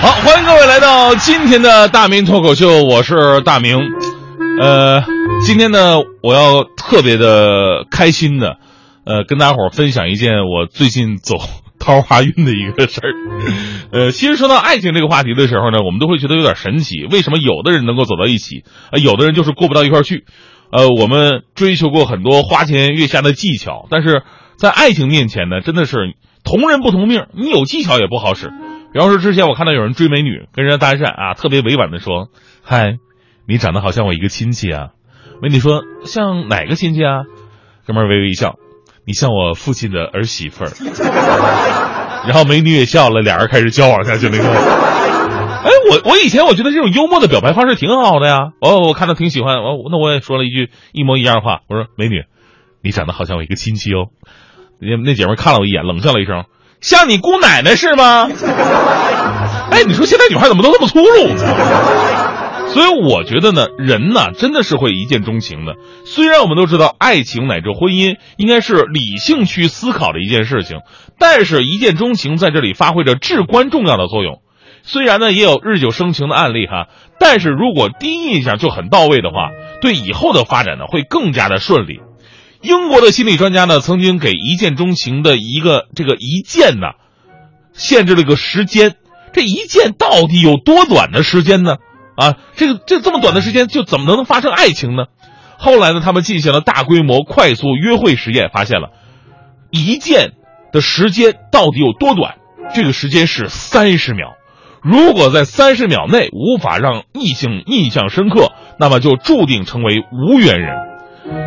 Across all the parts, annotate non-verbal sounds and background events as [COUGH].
好，欢迎各位来到今天的大明脱口秀，我是大明。呃，今天呢，我要特别的开心的，呃，跟大伙儿分享一件我最近走桃花运的一个事儿。[LAUGHS] 呃，其实说到爱情这个话题的时候呢，我们都会觉得有点神奇，为什么有的人能够走到一起，呃，有的人就是过不到一块儿去？呃，我们追求过很多花前月下的技巧，但是在爱情面前呢，真的是同人不同命，你有技巧也不好使。比方说，之前我看到有人追美女，跟人家搭讪啊，特别委婉的说：“嗨，你长得好像我一个亲戚啊。”美女说：“像哪个亲戚啊？”哥们儿微微一笑：“你像我父亲的儿媳妇儿。[LAUGHS] ”然后美女也笑了，俩人开始交往下去了。哎，我我以前我觉得这种幽默的表白方式挺好的呀。哦，我看到挺喜欢。哦，那我也说了一句一模一样的话，我说：“美女，你长得好像我一个亲戚哦。”那那姐们看了我一眼，冷笑了一声。像你姑奶奶是吗？[LAUGHS] 哎，你说现在女孩怎么都这么粗鲁呢？所以我觉得呢，人呢真的是会一见钟情的。虽然我们都知道爱情乃至婚姻应该是理性去思考的一件事情，但是一见钟情在这里发挥着至关重要的作用。虽然呢也有日久生情的案例哈，但是如果第一印象就很到位的话，对以后的发展呢会更加的顺利。英国的心理专家呢，曾经给一见钟情的一个这个一见呢，限制了个时间。这一见到底有多短的时间呢？啊，这个这这么短的时间，就怎么能发生爱情呢？后来呢，他们进行了大规模快速约会实验，发现了，一见的时间到底有多短？这个时间是三十秒。如果在三十秒内无法让异性印象深刻，那么就注定成为无缘人。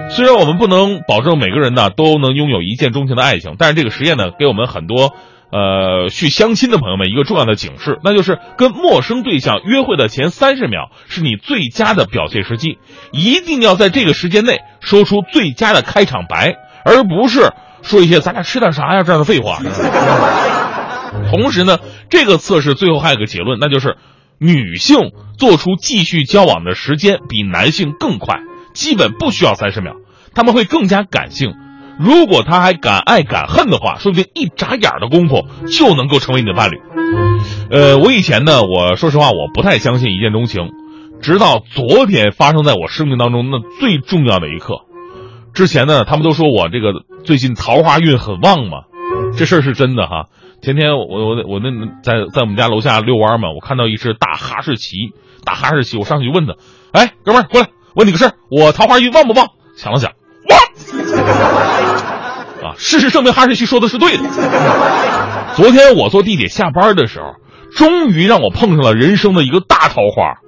虽然我们不能保证每个人呢都能拥有一见钟情的爱情，但是这个实验呢给我们很多，呃，去相亲的朋友们一个重要的警示，那就是跟陌生对象约会的前三十秒是你最佳的表现时机，一定要在这个时间内说出最佳的开场白，而不是说一些咱俩吃点啥呀这样的废话。同时呢，这个测试最后还有个结论，那就是女性做出继续交往的时间比男性更快。基本不需要三十秒，他们会更加感性。如果他还敢爱敢恨的话，说不定一眨眼的功夫就能够成为你的伴侣。呃，我以前呢，我说实话，我不太相信一见钟情，直到昨天发生在我生命当中那最重要的一刻。之前呢，他们都说我这个最近桃花运很旺嘛，这事儿是真的哈。前天我我我那在在我们家楼下遛弯嘛，我看到一只大哈士奇，大哈士奇，我上去问他，哎，哥们儿过来。问你个事儿，我桃花运旺不旺？想了想，旺！[LAUGHS] 啊，事实证明哈士奇说的是对的。昨天我坐地铁下班的时候，终于让我碰上了人生的一个大桃花。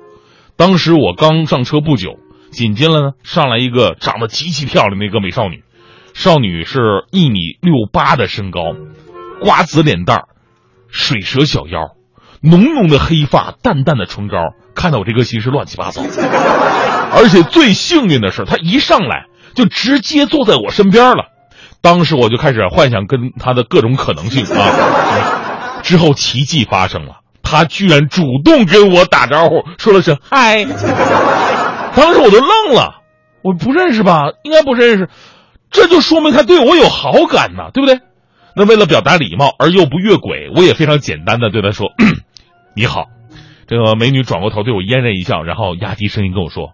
当时我刚上车不久，紧接着呢上来一个长得极其漂亮的一个美少女，少女是一米六八的身高，瓜子脸蛋儿，水蛇小腰，浓浓的黑发，淡淡的唇膏，看到我这颗心是乱七八糟。而且最幸运的是，他一上来就直接坐在我身边了。当时我就开始幻想跟他的各种可能性啊。之后奇迹发生了，他居然主动跟我打招呼，说了声嗨。当时我都愣了，我不认识吧？应该不认识，这就说明他对我有好感呢，对不对？那为了表达礼貌而又不越轨，我也非常简单的对他说：“ [COUGHS] 你好。”这个美女转过头对我嫣然一笑，然后压低声音跟我说。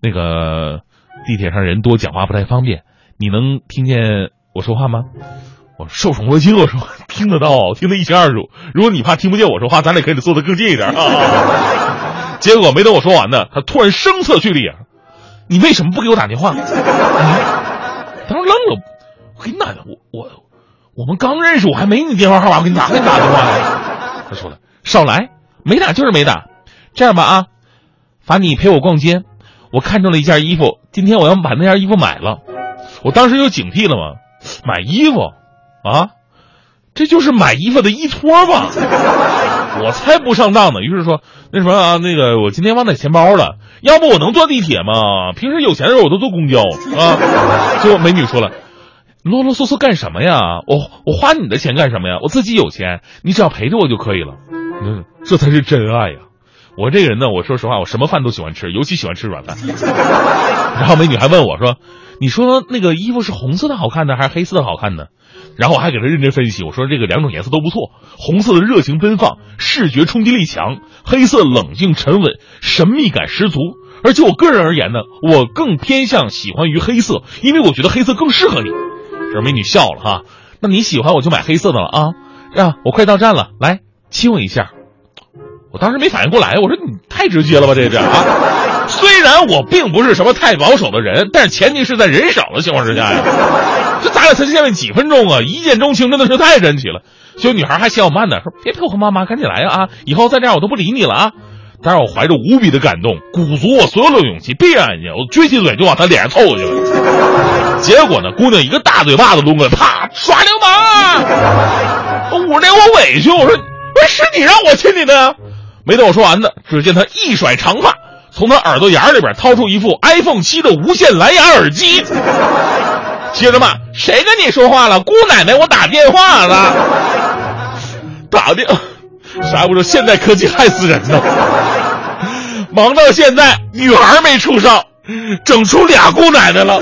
那个地铁上人多，讲话不太方便。你能听见我说话吗？我受宠若惊，我说听得到，听得一清二楚。如果你怕听不见我说话，咱俩可以坐得更近一点啊。[LAUGHS] 结果没等我说完呢，他突然声色俱厉：“你为什么不给我打电话？”当时愣了，我给你打的，我我我们刚认识，我还没你电话号码，我给你哪给你打电话呢？他说了：“少来，没打就是没打。这样吧啊，罚你陪我逛街。”我看中了一件衣服，今天我要把那件衣服买了。我当时就警惕了嘛，买衣服，啊，这就是买衣服的依托吧？我才不上当呢。于是说，那什么啊，那个我今天忘带钱包了，要不我能坐地铁吗？平时有钱的时候我都坐公交啊。结果美女说了，啰啰嗦嗦干什么呀？我我花你的钱干什么呀？我自己有钱，你只要陪着我就可以了。嗯，这才是真爱呀。我这个人呢，我说实话，我什么饭都喜欢吃，尤其喜欢吃软饭。[LAUGHS] 然后美女还问我说：“你说那个衣服是红色的好看呢，还是黑色的好看呢？然后我还给她认真分析，我说这个两种颜色都不错，红色的热情奔放，视觉冲击力强；黑色冷静沉稳，神秘感十足。而且我个人而言呢，我更偏向喜欢于黑色，因为我觉得黑色更适合你。这美女笑了哈，那你喜欢我就买黑色的了啊！呀，我快到站了，来亲我一下。我当时没反应过来，我说你太直接了吧，这是啊！[LAUGHS] 虽然我并不是什么太保守的人，但是前提是在人少的情况之下呀。这咱俩才见面几分钟啊，一见钟情真的是太神奇了。就女孩还嫌我慢呢，说别配合妈妈，赶紧来呀啊！以后再这样我都不理你了啊！但是我怀着无比的感动，鼓足我所有的勇气，闭上眼睛，我撅起嘴就往她脸上凑过去了。结果呢，姑娘一个大嘴巴子抡过来，啪，耍流氓！捂着脸我委屈，我说是你让我亲你的呀？没等我说完呢，只见他一甩长发，从他耳朵眼里边掏出一副 iPhone 七的无线蓝牙耳机，接着骂：“谁跟你说话了？姑奶奶，我打电话了，打电。”啥也不说，现代科技害死人呢！忙到现在，女孩没处上，整出俩姑奶奶了。